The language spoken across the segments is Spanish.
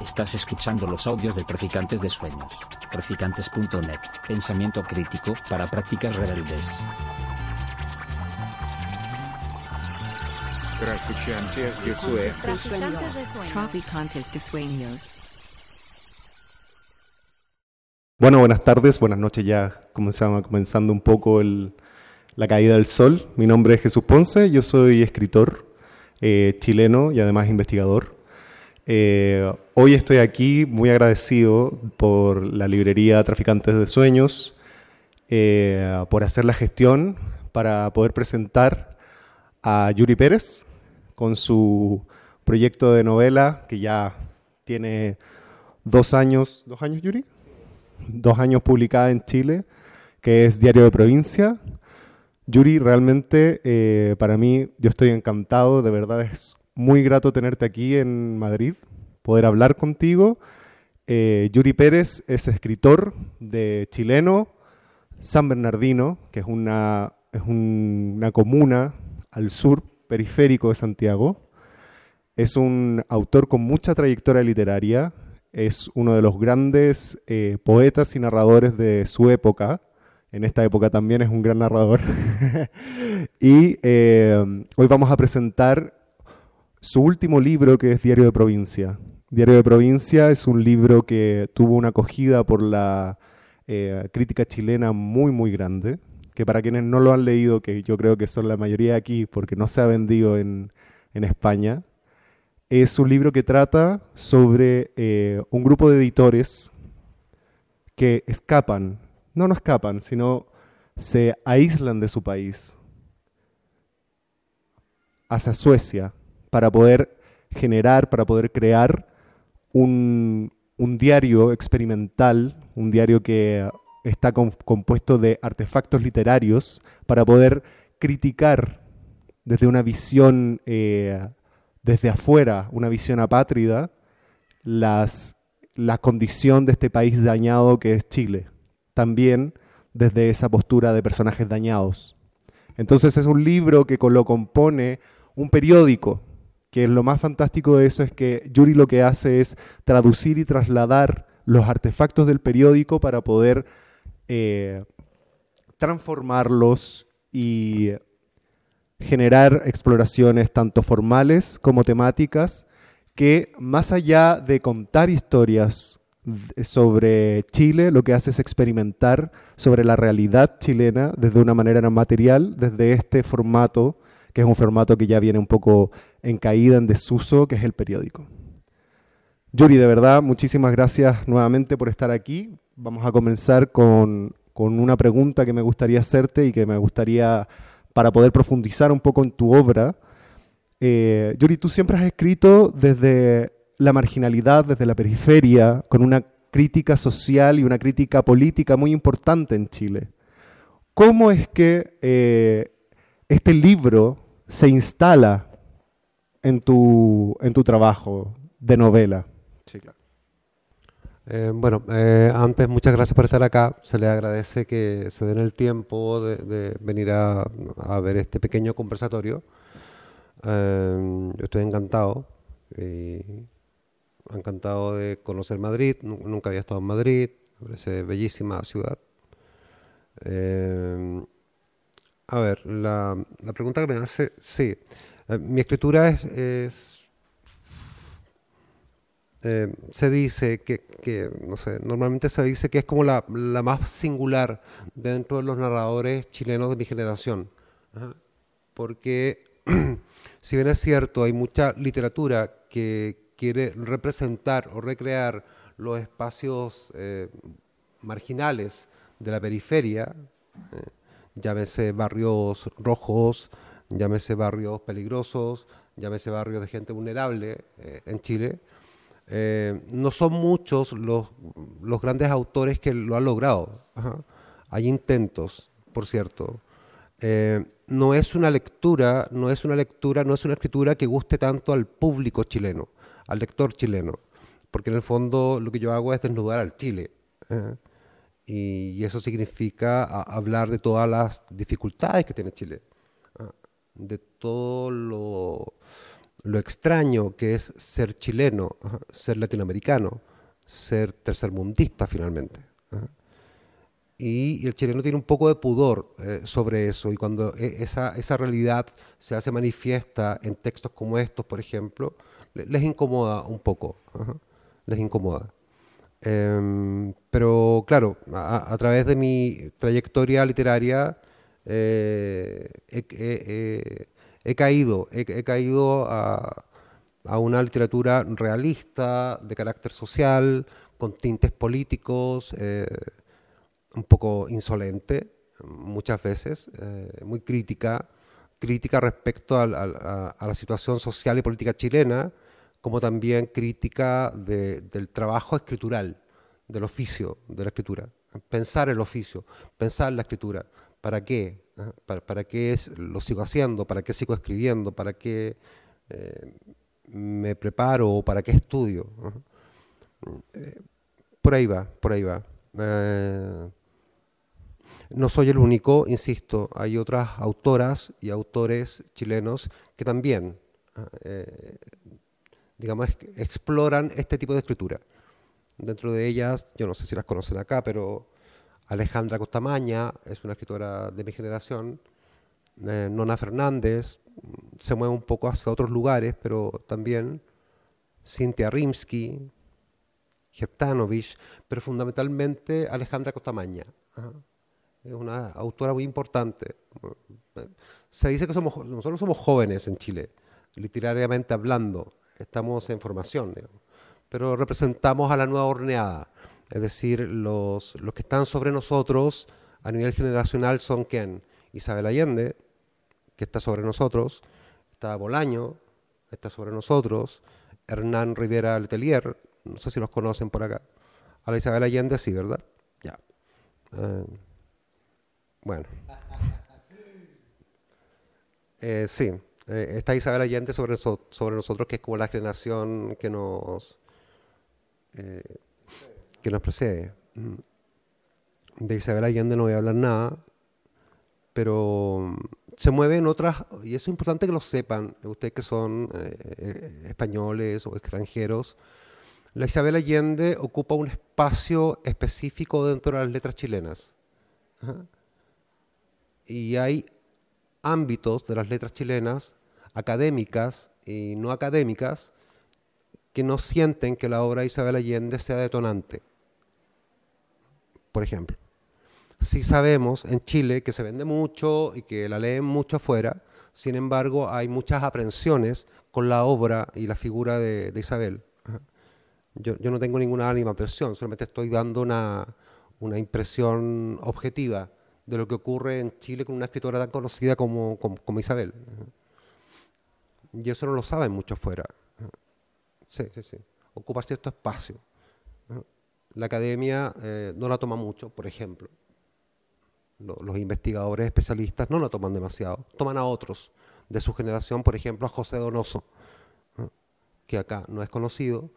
Estás escuchando los audios de Traficantes de Sueños. Traficantes.net. Pensamiento crítico para prácticas rebeldes. Traficantes de Sueños. Traficantes de Sueños. Bueno, buenas tardes, buenas noches ya. Comenzamos, comenzando un poco el, la caída del sol. Mi nombre es Jesús Ponce, yo soy escritor eh, chileno y además investigador. Eh, hoy estoy aquí muy agradecido por la librería Traficantes de Sueños, eh, por hacer la gestión para poder presentar a Yuri Pérez con su proyecto de novela que ya tiene dos años, ¿dos años Yuri? Dos años publicada en Chile, que es Diario de Provincia. Yuri, realmente eh, para mí yo estoy encantado, de verdad es muy grato tenerte aquí en Madrid, poder hablar contigo. Eh, Yuri Pérez es escritor de chileno, San Bernardino, que es una, es una comuna al sur periférico de Santiago. Es un autor con mucha trayectoria literaria, es uno de los grandes eh, poetas y narradores de su época. En esta época también es un gran narrador. y eh, hoy vamos a presentar su último libro, que es Diario de Provincia. Diario de Provincia es un libro que tuvo una acogida por la eh, crítica chilena muy, muy grande, que para quienes no lo han leído, que yo creo que son la mayoría aquí, porque no se ha vendido en, en España, es un libro que trata sobre eh, un grupo de editores que escapan, no no escapan, sino se aíslan de su país hacia Suecia para poder generar, para poder crear un, diario experimental, un diario que está com- compuesto de artefactos literarios para poder criticar desde una visión eh, desde afuera, una visión apátrida, las, la condición de este país dañado que es Chile. También desde esa postura de personajes dañados. Entonces es un libro que lo compone un periódico, que lo más fantástico de eso es que Yuri lo que hace es traducir y trasladar los artefactos del periódico para poder eh, transformarlos y generar exploraciones tanto formales como temáticas que más allá de contar historias sobre Chile, lo que hace es experimentar sobre la realidad chilena desde una manera material, desde este formato, que es un formato que ya viene un poco en caída, en desuso, que es el periódico. Yuri, de verdad, muchísimas gracias nuevamente por estar aquí. Vamos a comenzar con, con una pregunta que me gustaría hacerte y que me gustaría, para poder profundizar un poco en tu obra. Eh, Yuri, tú siempre has escrito desde la marginalidad, desde la periferia, con una crítica social y una crítica política muy importante en Chile. ¿Cómo es que eh, este libro se instala en tu, en tu trabajo de novela? Sí, claro. Eh, bueno, eh, antes muchas gracias por estar acá. Se le agradece que se den el tiempo de, venir a, ver este pequeño conversatorio. Eh, yo estoy encantado. encantado de conocer Madrid. Nu- Nunca había estado en Madrid. Me parece bellísima ciudad. A ver, la, la pregunta que me hace, sí. Eh, mi escritura es- eh, se dice que, que, no sé, normalmente se dice que es como la, la más singular dentro de los narradores chilenos de mi generación. Ajá. Porque, si bien es cierto, hay mucha literatura que quiere representar o recrear los espacios eh, marginales de la periferia, llámese barrios rojos, llámese barrios peligrosos, llámese barrios de gente vulnerable eh, en Chile, eh, no son muchos los, los grandes autores que lo han logrado. Hay intentos, por cierto. Eh, no es una lectura, no es una lectura, no es una escritura que guste tanto al público chileno, al lector chileno, porque en el fondo lo que yo hago es desnudar al Chile. Y, eso significa hablar de todas las dificultades que tiene Chile, ¿ah? de todo lo lo extraño que es ser chileno, ser latinoamericano, ser tercermundista finalmente. Y, el chileno tiene un poco de pudor eh, sobre eso y cuando e, esa, esa, realidad se hace manifiesta en textos como estos, por ejemplo, les incomoda un poco, les incomoda. Em, pero claro, a, través de mi trayectoria literaria eh, he, caído, he, caído a, una literatura realista, de carácter social, con tintes políticos, eh, un poco insolente muchas veces, eh, muy crítica, crítica respecto a, la situación social y política chilena, como también crítica del trabajo escritural, del oficio de la escritura. Pensar el oficio, pensar la escritura. ¿Para qué? ¿Ah? ¿Para, qué es, lo sigo haciendo? ¿Para qué sigo escribiendo? ¿Para qué eh, me preparo o para qué estudio? ¿Ah? Eh, por ahí va, por ahí va. Eh, no soy el único, insisto, hay otras autoras y autores chilenos que también ¿ah? Digamos, exploran este tipo de escritura. Dentro de ellas, yo no sé si las conocen acá, pero Alejandra Costamaña es una escritora de mi generación, eh, Nona Fernández, se mueve un poco hacia otros lugares, pero también Cintia Rimsky, Jeptanovich, pero fundamentalmente Alejandra Costamaña. Es una autora muy importante. Se dice que somos, nosotros somos jóvenes en Chile, literariamente hablando estamos en formación, pero representamos a la nueva horneada, es decir, los, los que están sobre nosotros a nivel generacional son quién? Isabel Allende, que está sobre nosotros, está Bolaño, está sobre nosotros, Hernán Rivera Letelier, no sé si los conocen por acá. A la Isabel Allende sí, ¿verdad? Ya. Eh, bueno. Eh, sí. Eh, está Isabel Allende sobre, nosotros, que es como la generación que nos, eh, que nos precede. Mm. De Isabel Allende no voy a hablar nada, pero se mueve en otras, y eso es importante que lo sepan, ustedes que son eh, españoles o extranjeros, la Isabel Allende ocupa un espacio específico dentro de las letras chilenas. Y hay ámbitos de las letras chilenas, académicas y no académicas, que no sienten que la obra de Isabel Allende sea detonante. Por ejemplo, si sabemos en Chile que se vende mucho y que la leen mucho afuera, sin embargo hay muchas aprensiones con la obra y la figura de, Isabel. Yo, no tengo ninguna ánima aprensión, solamente estoy dando una, una impresión objetiva de lo que ocurre en Chile con una escritora tan conocida como, como, Isabel. Y eso no lo saben mucho afuera. Sí, sí, sí. Ocupar cierto espacio. La academia eh, no la toma mucho, por ejemplo. Los investigadores especialistas no la toman demasiado. Toman a otros de su generación, por ejemplo, a José Donoso, que acá no es conocido,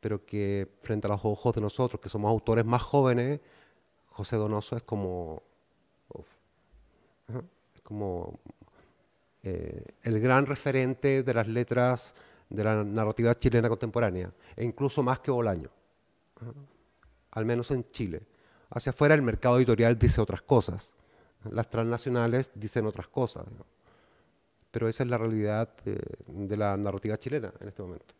pero que frente a los ojos de nosotros, que somos autores más jóvenes, José Donoso es como es como eh, el gran referente de las letras de la narrativa chilena contemporánea, e incluso más que Bolaño, al menos en Chile. Hacia afuera el mercado editorial dice otras cosas, las transnacionales dicen otras cosas, pero esa es la realidad de, la narrativa chilena en este momento.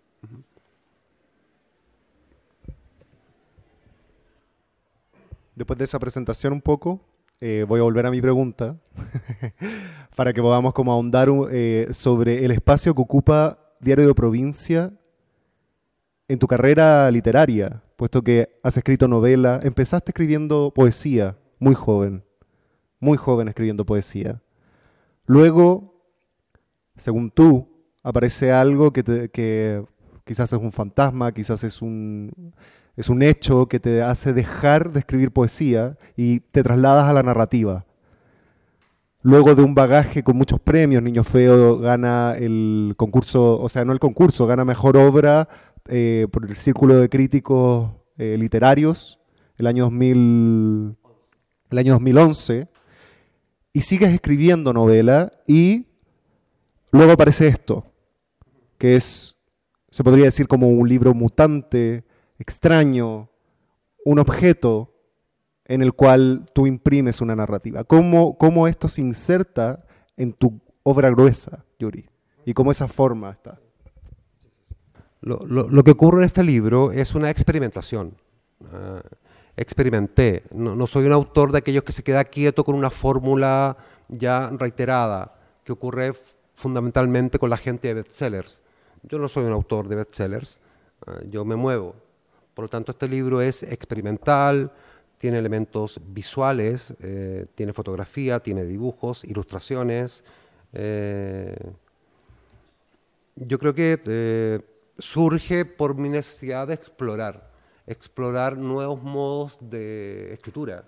Después de esa presentación un poco, eh, voy a volver a mi pregunta para que podamos como ahondar eh, sobre el espacio que ocupa Diario de Provincia en tu carrera literaria, puesto que has escrito novela, empezaste escribiendo poesía muy joven, muy joven escribiendo poesía. Luego, según tú, aparece algo que, que quizás es un fantasma, quizás es un, es un hecho que te hace dejar de escribir poesía y te trasladas a la narrativa. Luego de un bagaje con muchos premios, Niño Feo gana el concurso, o sea, no el concurso, gana mejor obra eh, por el Círculo de Críticos eh, Literarios el año, 2000, el año 2011, y sigues escribiendo novela y luego aparece esto, que es, se podría decir como un libro mutante, extraño, un objeto en el cual tú imprimes una narrativa. ¿Cómo, cómo esto se inserta en tu obra gruesa, Yuri? Y cómo esa forma está. Lo, lo- lo que ocurre en este libro es una experimentación. Ah, experimenté. No, no soy un autor de aquellos que se queda quieto con una fórmula ya reiterada, que ocurre fundamentalmente con la gente de bestsellers. Yo no soy un autor de bestsellers, ah, yo me muevo. Por lo tanto, este libro es experimental, tiene elementos visuales, eh, tiene fotografía, tiene dibujos, ilustraciones. eh, yo creo que eh, surge por mi necesidad de explorar, explorar nuevos modos de escritura,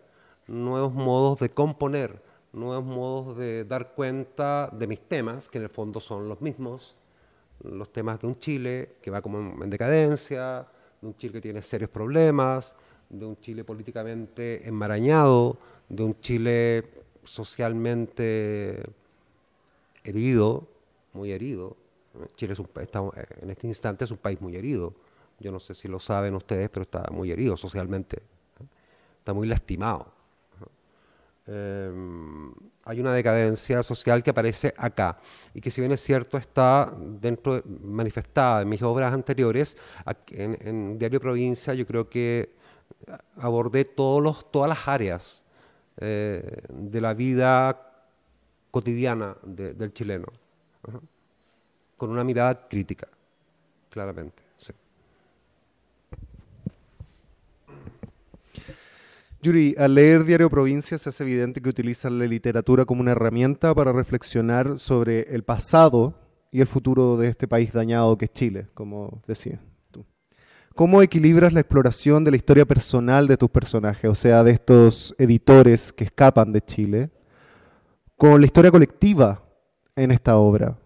nuevos modos de componer, nuevos modos de dar cuenta de mis temas, que en el fondo son los mismos, los temas de un Chile que va como en, en decadencia, de un Chile que tiene serios problemas, de un Chile políticamente enmarañado, de un Chile socialmente herido, muy herido. Chile es un, está, eh, en este instante es un país muy herido. Yo no sé si lo saben ustedes, pero está muy herido socialmente. ¿eh? Está muy lastimado. Eh, hay una decadencia social que aparece acá y que si bien es cierto está dentro de- manifestada en mis obras anteriores en, Diario Provincia yo creo que abordé todos los, todas las áreas eh, de la vida cotidiana de- del chileno con una mirada crítica claramente sí. Yuri, al leer Diario Provincia se hace evidente que utilizas la literatura como una herramienta para reflexionar sobre el pasado y el futuro de este país dañado que es Chile, como decías tú. ¿Cómo equilibras la exploración de la historia personal de tus personajes, o sea, de estos editores que escapan de Chile, con la historia colectiva en esta obra?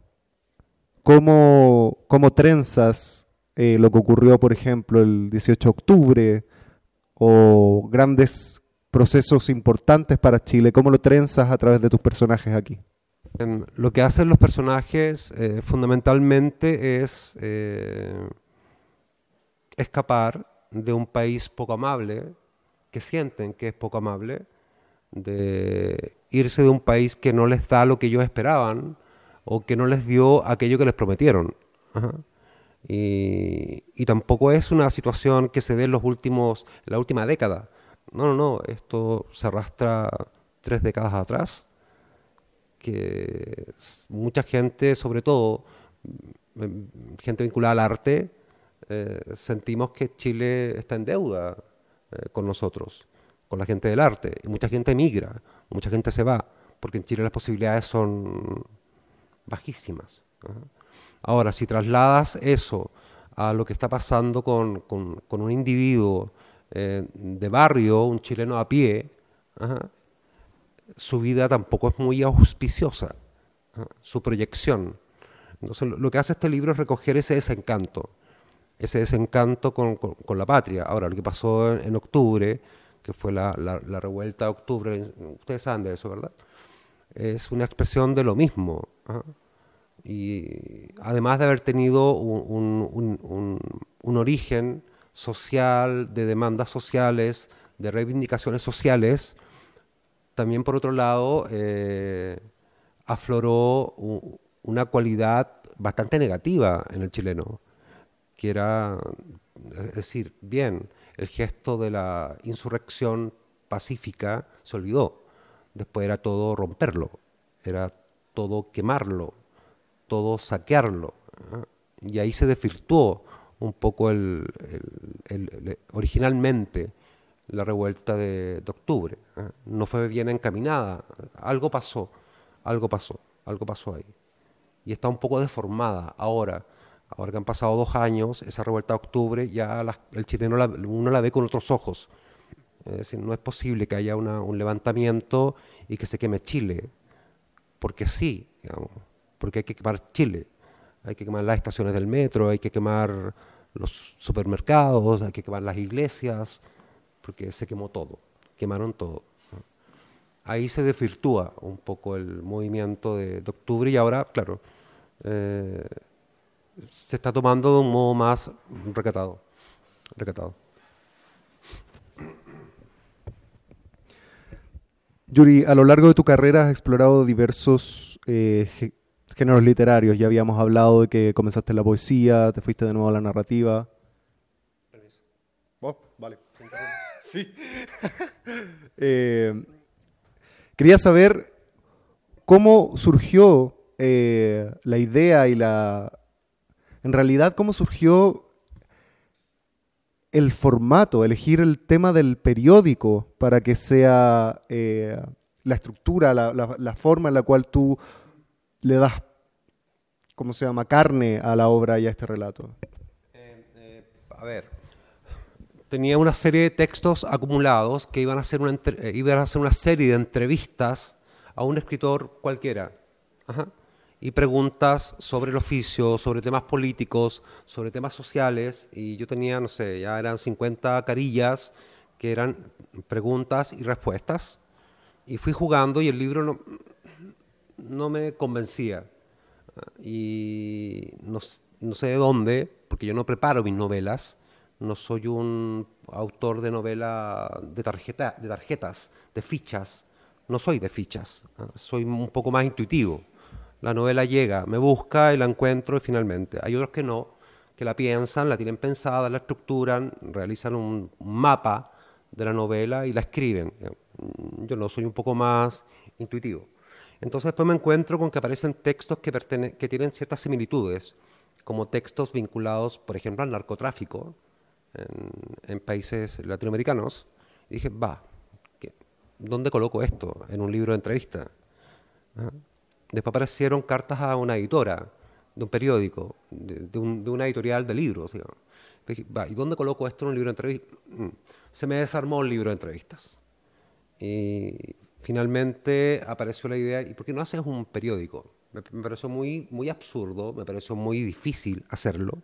¿Cómo, cómo trenzas eh, lo que ocurrió, por ejemplo, el 18 de octubre? O grandes procesos importantes para Chile? ¿Cómo lo trenzas a través de tus personajes aquí? Em, Lo que hacen los personajes eh, fundamentalmente es eh, escapar de un país poco amable, que sienten que es poco amable, de irse de un país que no les da lo que ellos esperaban o que no les dio aquello que les prometieron. Y, y tampoco es una situación que se dé en los últimos, la última década. No, no, no, esto se arrastra tres décadas atrás que mucha gente, sobre todo mm, mm, gente vinculada al arte, eh, sentimos que Chile está en deuda eh, con nosotros, con la gente del arte. Mucha gente emigra, mucha gente se va, porque en Chile las posibilidades son bajísimas. Ahora, si trasladas eso a lo que está pasando con, con- un individuo eh, de barrio, un chileno a pie, su vida tampoco es muy auspiciosa, su proyección. Entonces, lo, que hace este libro es recoger ese desencanto, ese desencanto con, con- la patria. Ahora, lo que pasó en, octubre, que fue la, revuelta de octubre, ustedes saben de eso, ¿verdad? Es una expresión de lo mismo. Y además de haber tenido un, un- origen social, de demandas sociales, de reivindicaciones sociales, también por otro lado eh, afloró una cualidad bastante negativa en el chileno, que era, decir, bien, el gesto de la insurrección pacífica se olvidó, después era todo romperlo, era todo quemarlo, todo saquearlo, ¿ah? y ahí se desvirtuó un poco el, originalmente la revuelta de, octubre. ¿ah? No fue bien encaminada, algo pasó, algo pasó, algo pasó ahí. Y está un poco deformada ahora. Ahora que han pasado dos años, esa revuelta de octubre, ya el chileno la- uno la ve con otros ojos. Es decir, no es posible que haya un levantamiento y que se queme Chile, porque sí, digamos, porque hay que quemar Chile, hay que quemar las estaciones del metro, hay que quemar los supermercados, hay que quemar las iglesias, porque se quemó todo, quemaron todo. Ahí se desvirtúa un poco el movimiento de, octubre y ahora, claro, eh, se está tomando de un modo más recatado. recatado. Yuri, a lo largo de tu carrera has explorado diversos eh, géneros literarios. Ya habíamos hablado de que comenzaste en la poesía, te fuiste de nuevo a la narrativa. Oh, vale. sí. Eh, quería saber cómo surgió eh, la idea y la... En realidad, cómo surgió el formato, elegir el tema del periódico para que sea eh, la estructura, la, la- la forma en la cual tú le das, ¿cómo se llama?, carne a la obra y a este relato. A ver, tenía una serie de textos acumulados que iban a hacer una, eh, iban a hacer una serie de entrevistas a un escritor cualquiera. Y preguntas sobre el oficio, sobre temas políticos, sobre temas sociales. Y yo tenía, no sé, ya eran 50 carillas que eran preguntas y respuestas. Y fui jugando y el libro no, no me convencía. Y no, no sé de dónde, porque yo no preparo mis novelas, no soy un autor de novela de, tarjeta, de tarjetas, de fichas, no soy de fichas, soy un poco más intuitivo. La novela llega, me busca y la encuentro y finalmente. Hay otros que no, que la piensan, la tienen pensada, la estructuran, realizan un mapa de la novela y la escriben. Yo no, soy un poco más intuitivo. Entonces después me encuentro con que aparecen textos que, que tienen ciertas similitudes, como textos vinculados, por ejemplo, al narcotráfico en, en países latinoamericanos. Y dije, va, ¿qué- ¿dónde coloco esto? En un libro de entrevista. ¿Ah? Después aparecieron cartas a una editora de un periódico, de, de un- de una editorial de libros. digamos. Dije, va, ¿y dónde coloco esto en un libro de entrevistas? Mm. Se me desarmó el libro de entrevistas. Y finalmente apareció la idea, ¿y por qué no haces un periódico? Me, pareció muy, muy absurdo, me pareció muy difícil hacerlo.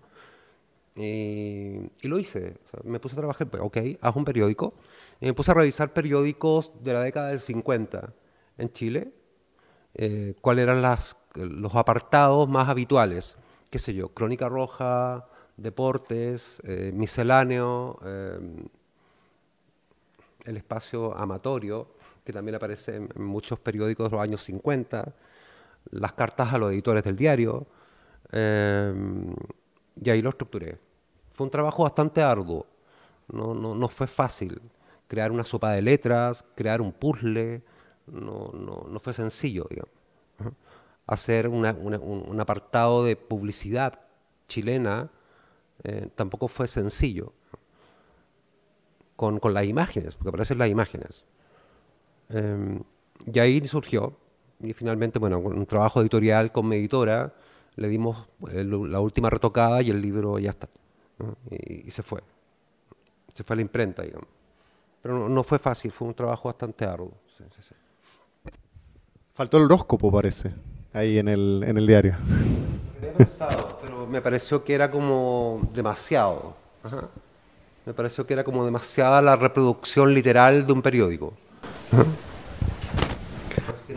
Eh, y lo hice. Me puse a trabajar, pues, ok, haz un periódico. Me puse a revisar periódicos de la década del 50 en Chile. eh, cuáles eran las, los apartados más habituales. Qué sé yo, Crónica Roja, Deportes, eh, Misceláneo, eh, el espacio amatorio, que también aparece en muchos periódicos de los años 50, las cartas a los editores del diario, eh, y ahí lo estructuré. Fue un trabajo bastante arduo, no, no, no fue fácil crear una sopa de letras, crear un puzzle, no, no, fue sencillo, digamos. Hacer un, un apartado de publicidad chilena eh, tampoco fue sencillo con, con las imágenes, porque aparecen las imágenes. Eh, y ahí surgió, y finalmente, bueno, un trabajo editorial con mi editora, le dimos eh, lo- la última retocada y el libro ya está. ¿no? Y, y se fue. Se fue a la imprenta, digamos. Pero no, no fue fácil, fue un trabajo bastante arduo. sí, sí, sí. Faltó el horóscopo, parece, ahí en el, en el diario. Había pensado, pero me pareció que era como demasiado. Ajá. Me pareció que era como demasiada la reproducción literal de un periódico.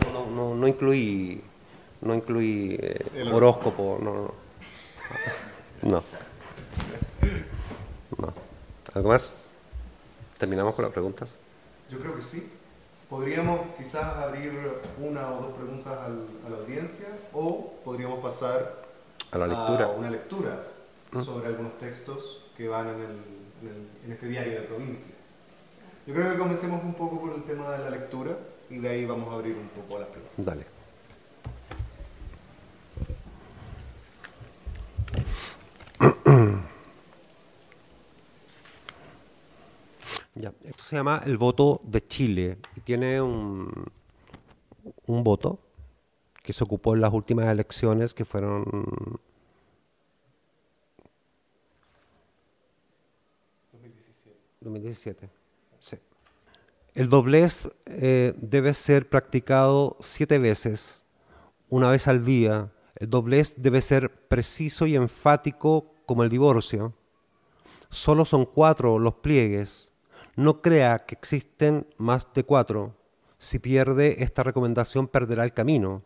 No, no, no, no incluí, no incluí eh, horóscopo, no, no. No. No. ¿Algo más? ¿Terminamos con las preguntas? Yo creo que sí. Podríamos quizás abrir una o dos preguntas a la audiencia o podríamos pasar A la lectura. una lectura sobre algunos textos que van en, el- en el- en este diario de provincia. Yo creo que comencemos un poco por el tema de la lectura y de ahí vamos a abrir un poco las preguntas. Dale. Ya, esto se llama el voto de Chile y tiene un, un voto que se ocupó en las últimas elecciones que fueron 2017. Sí. El doblez eh, debe ser practicado siete veces, una vez al día. El doblez debe ser preciso y enfático como el divorcio. Solo son cuatro los pliegues. No crea que existen más de cuatro. Si pierde esta recomendación perderá el camino.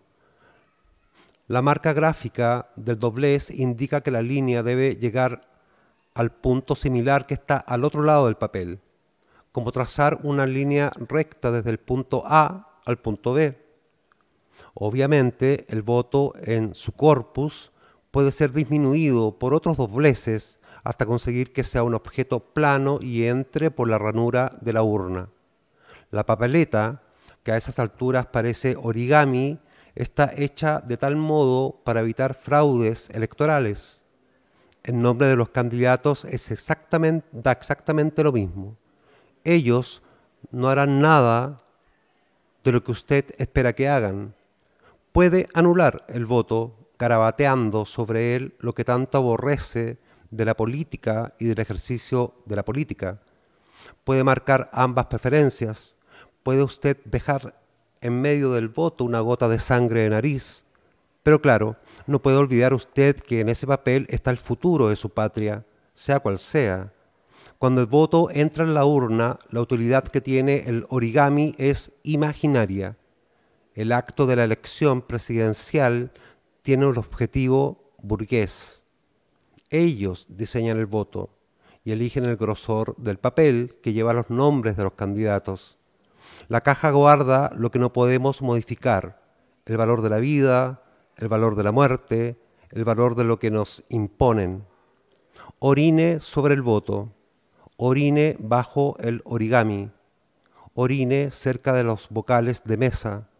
La marca gráfica del doblez indica que la línea debe llegar al punto similar que está al otro lado del papel, como trazar una línea recta desde el punto A al punto B. Obviamente, el voto en su corpus puede ser disminuido por otros dobleces hasta conseguir que sea un objeto plano y entre por la ranura de la urna. La papeleta, que a esas alturas parece origami, está hecha de tal modo para evitar fraudes electorales. El nombre de los candidatos es exactamente, da exactamente lo mismo. Ellos no harán nada de lo que usted espera que hagan. Puede anular el voto carabateando sobre él lo que tanto aborrece de la política y del ejercicio de la política. Puede marcar ambas preferencias. Puede usted dejar en medio del voto una gota de sangre de nariz. Pero claro, no puede olvidar usted que en ese papel está el futuro de su patria, sea cual sea. Cuando el voto entra en la urna, la utilidad que tiene el origami es imaginaria. El acto de la elección presidencial tiene un objetivo burgués. Ellos diseñan el voto y eligen el grosor del papel que lleva los nombres de los candidatos. La caja guarda lo que no podemos modificar, el valor de la vida, el valor de la muerte, el valor de lo que nos imponen. Orine sobre el voto, orine bajo el origami, orine cerca de los vocales de mesa,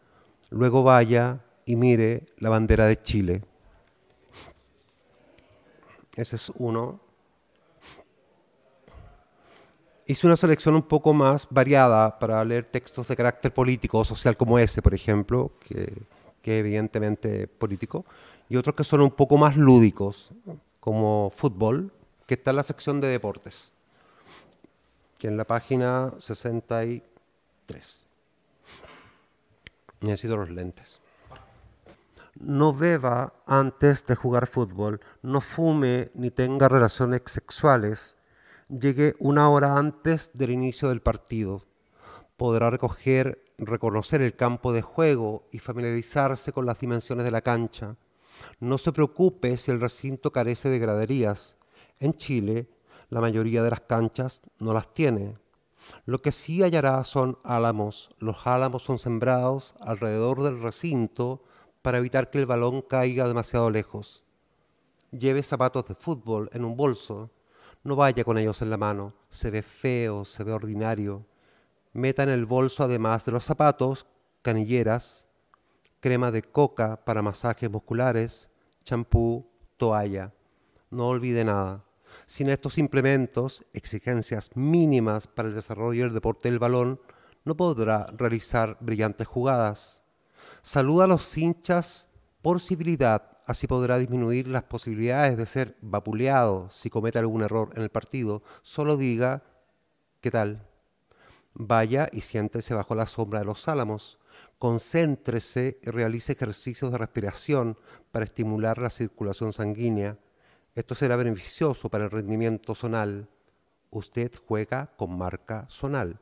luego vaya y mire la bandera de Chile. Ese es uno. Hice una selección un poco más variada para leer textos de carácter político o social como ese, por ejemplo, que, que evidentemente político, y otros que son un poco más lúdicos, como fútbol, que está en la sección de deportes, que en la página 63. Necesito los lentes. No beba antes de jugar fútbol, no fume ni tenga relaciones sexuales llegue una hora antes del inicio del partido. Podrá recoger, reconocer el campo de juego y familiarizarse con las dimensiones de la cancha. No se preocupe si el recinto carece de graderías. En Chile, la mayoría de las canchas no las tiene. Lo que sí hallará son álamos. Los álamos son sembrados alrededor del recinto para evitar que el balón caiga demasiado lejos. Lleve zapatos de fútbol en un bolso no vaya con ellos en la mano, se ve feo, se ve ordinario. Meta en el bolso, además de los zapatos, canilleras, crema de coca para masajes musculares, champú, toalla. No olvide nada. Sin estos implementos, exigencias mínimas para el desarrollo del deporte del balón, no podrá realizar brillantes jugadas. Saluda a los hinchas por civilidad Así podrá disminuir las posibilidades de ser vapuleado si comete algún error en el partido. Solo diga, ¿qué tal? Vaya y siéntese bajo la sombra de los álamos. Concéntrese y realice ejercicios de respiración para estimular la circulación sanguínea. Esto será beneficioso para el rendimiento zonal. Usted juega con marca zonal.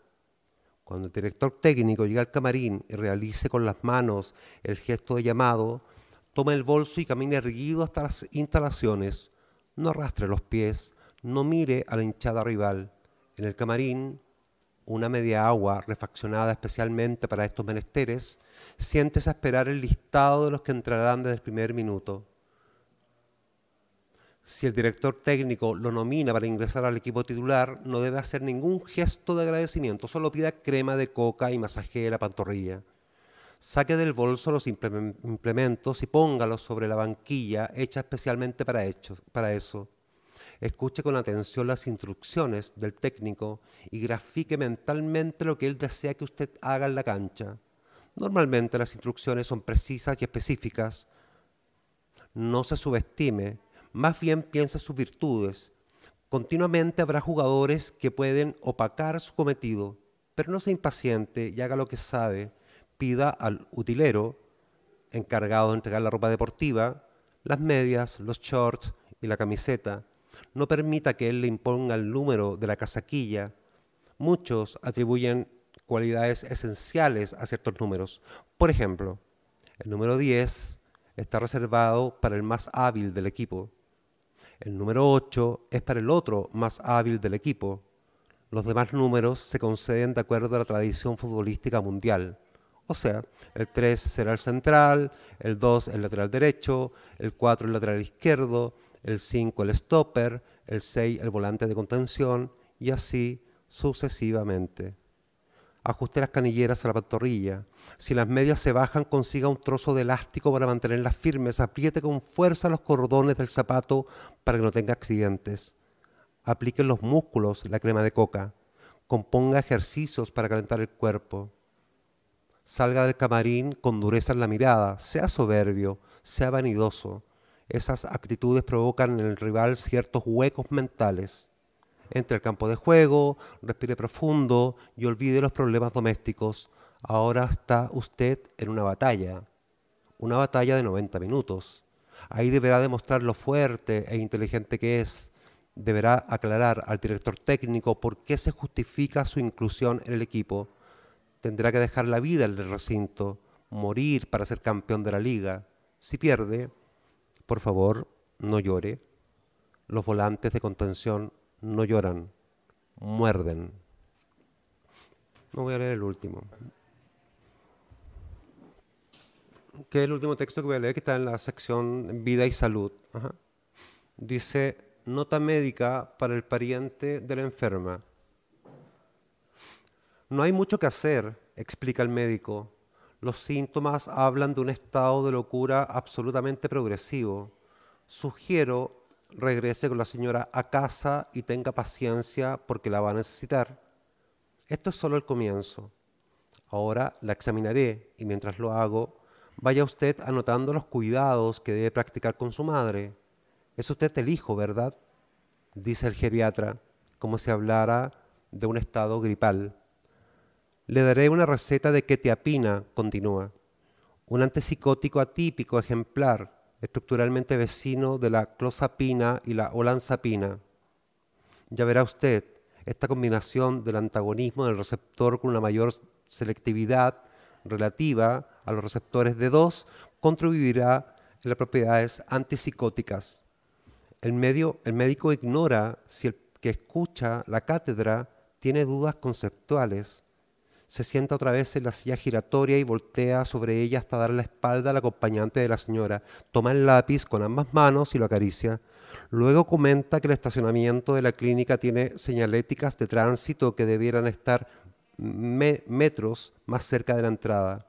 Cuando el director técnico llegue al camarín y realice con las manos el gesto de llamado, Tome el bolso y camine erguido hasta las instalaciones. No arrastre los pies, no mire a la hinchada rival. En el camarín, una media agua refaccionada especialmente para estos menesteres, siéntese a esperar el listado de los que entrarán desde el primer minuto. Si el director técnico lo nomina para ingresar al equipo titular, no debe hacer ningún gesto de agradecimiento, solo pida crema de coca y masajee la pantorrilla saque del bolso los implementos y póngalos sobre la banquilla hecha especialmente para, para eso. Escuche con atención las instrucciones del técnico y grafique mentalmente lo que él desea que usted haga en la cancha. Normalmente las instrucciones son precisas y específicas. No se subestime, más bien piense sus virtudes. Continuamente habrá jugadores que pueden opacar su cometido, pero no sea impaciente y haga lo que sabe pida al utilero encargado de entregar la ropa deportiva, las medias, los shorts y la camiseta. No permita que él le imponga el número de la casaquilla. Muchos atribuyen cualidades esenciales a ciertos números. Por ejemplo, el número 10, está reservado para el más hábil del equipo. El número 8 es para el otro más hábil del equipo. Los demás números se conceden de acuerdo a la tradición futbolística mundial. O sea, el 3 será el central, el 2 el lateral derecho, el 4 el lateral izquierdo, el 5 el stopper, el 6 el volante de contención y así sucesivamente. Ajuste las canilleras a la pantorrilla. Si las medias se bajan, consiga un trozo de elástico para mantenerlas firmes. Apriete con fuerza los cordones del zapato para que no tenga accidentes. Aplique en los músculos la crema de coca. Componga ejercicios para calentar el cuerpo salga del camarín con dureza en la mirada, sea soberbio, sea vanidoso. Esas actitudes provocan en el rival ciertos huecos mentales. Entre al campo de juego, respire profundo y olvide los problemas domésticos. Ahora está usted en una batalla, una batalla de 90 minutos. Ahí deberá demostrar lo fuerte e inteligente que es. Deberá aclarar al director técnico por qué se justifica su inclusión en el equipo tendrá que dejar la vida en el recinto, morir para ser campeón de la liga. Si pierde, por favor, no llore. Los volantes de contención no lloran, muerden. No voy a leer el último. Que es el último texto que voy a leer, que está en la sección Vida y Salud. Dice, nota médica para el pariente de la enferma. No hay mucho que hacer, explica el médico. Los síntomas hablan de un estado de locura absolutamente progresivo. Sugiero regrese con la señora a casa y tenga paciencia porque la va a necesitar. Esto es solo el comienzo. Ahora la examinaré y mientras lo hago, vaya usted anotando los cuidados que debe practicar con su madre. Es usted el hijo, ¿verdad? dice el geriatra, como si hablara de un estado gripal. Le daré una receta de quetiapina, continúa, un antipsicótico atípico ejemplar, estructuralmente vecino de la clozapina y la olanzapina. Ya verá usted, esta combinación del antagonismo del receptor con una mayor selectividad relativa a los receptores de 2 contribuirá en las propiedades antipsicóticas. El, medio, el médico ignora si el que escucha la cátedra tiene dudas conceptuales se sienta otra vez en la silla giratoria y voltea sobre ella hasta dar la espalda al acompañante de la señora. Toma el lápiz con ambas manos y lo acaricia. Luego comenta que el estacionamiento de la clínica tiene señaléticas de tránsito que debieran estar metros más cerca de la entrada.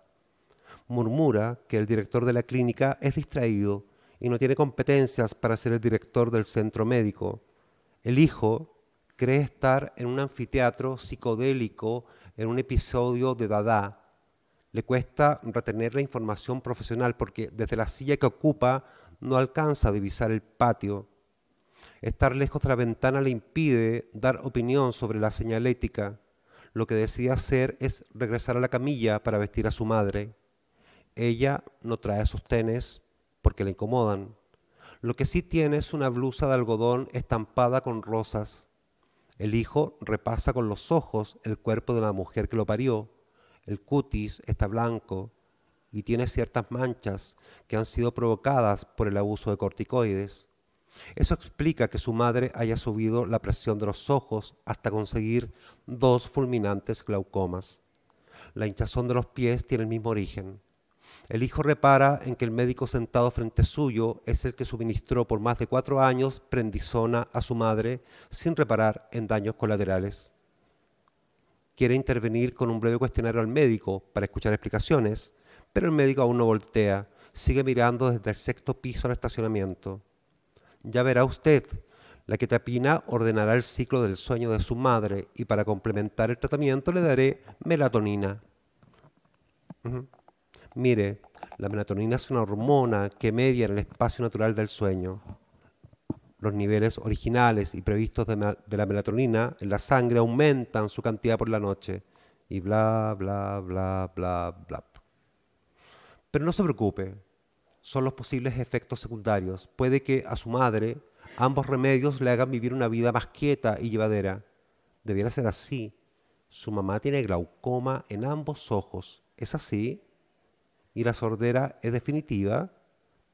Murmura que el director de la clínica es distraído y no tiene competencias para ser el director del centro médico. El hijo cree estar en un anfiteatro psicodélico en un episodio de Dada, le cuesta retener la información profesional porque desde la silla que ocupa no alcanza a divisar el patio. Estar lejos de la ventana le impide dar opinión sobre la señalética. Lo que decide hacer es regresar a la camilla para vestir a su madre. Ella no trae sostenes porque le incomodan. Lo que sí tiene es una blusa de algodón estampada con rosas. El hijo repasa con los ojos el cuerpo de la mujer que lo parió. El cutis está blanco y tiene ciertas manchas que han sido provocadas por el abuso de corticoides. Eso explica que su madre haya subido la presión de los ojos hasta conseguir dos fulminantes glaucomas. La hinchazón de los pies tiene el mismo origen. El hijo repara en que el médico sentado frente suyo es el que suministró por más de cuatro años prendizona a su madre sin reparar en daños colaterales. Quiere intervenir con un breve cuestionario al médico para escuchar explicaciones, pero el médico aún no voltea, sigue mirando desde el sexto piso al estacionamiento. Ya verá usted, la que tapina ordenará el ciclo del sueño de su madre y para complementar el tratamiento le daré melatonina. Mire, la melatonina es una hormona que media en el espacio natural del sueño. Los niveles originales y previstos de, la melatonina en la sangre aumentan su cantidad por la noche. Y bla, bla, bla, bla, bla. Pero no se preocupe, son los posibles efectos secundarios. Puede que a su madre ambos remedios le hagan vivir una vida más quieta y llevadera. Debiera ser así. Su mamá tiene glaucoma en ambos ojos. ¿Es así? Y la sordera es definitiva,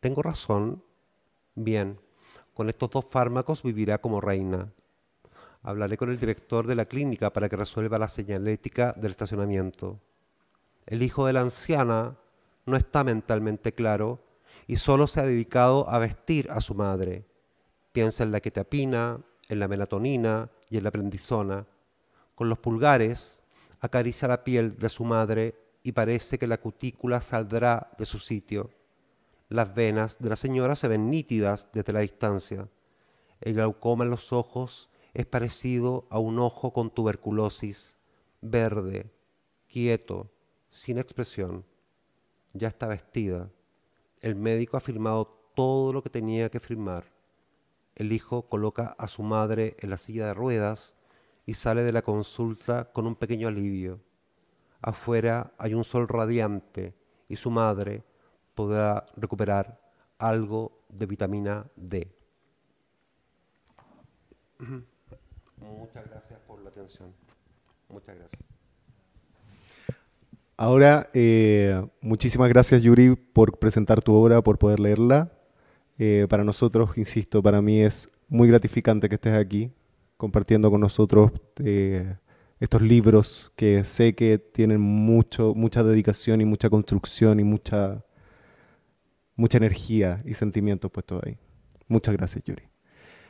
¿Tengo razón? Bien, con estos dos fármacos vivirá como reina. Hablaré con el director de la clínica para que resuelva la señalética del estacionamiento. El hijo de la anciana no está mentalmente claro y solo se ha dedicado a vestir a su madre. Piensa en la quetapina, en la melatonina y en la prendizona. Con los pulgares acaricia la piel de su madre y parece que la cutícula saldrá de su sitio. Las venas de la señora se ven nítidas desde la distancia. El glaucoma en los ojos es parecido a un ojo con tuberculosis, verde, quieto, sin expresión. Ya está vestida. El médico ha firmado todo lo que tenía que firmar. El hijo coloca a su madre en la silla de ruedas y sale de la consulta con un pequeño alivio. Afuera hay un sol radiante y su madre podrá recuperar algo de vitamina D. Muchas gracias por la atención. Muchas gracias. Ahora, eh, muchísimas gracias Yuri por presentar tu obra, por poder leerla. Eh, para nosotros, insisto, para mí es muy gratificante que estés aquí compartiendo con nosotros eh, estos libros que sé que tienen mucho, mucha dedicación y mucha construcción y mucha, mucha energía y sentimientos puestos ahí. Muchas gracias, Yuri.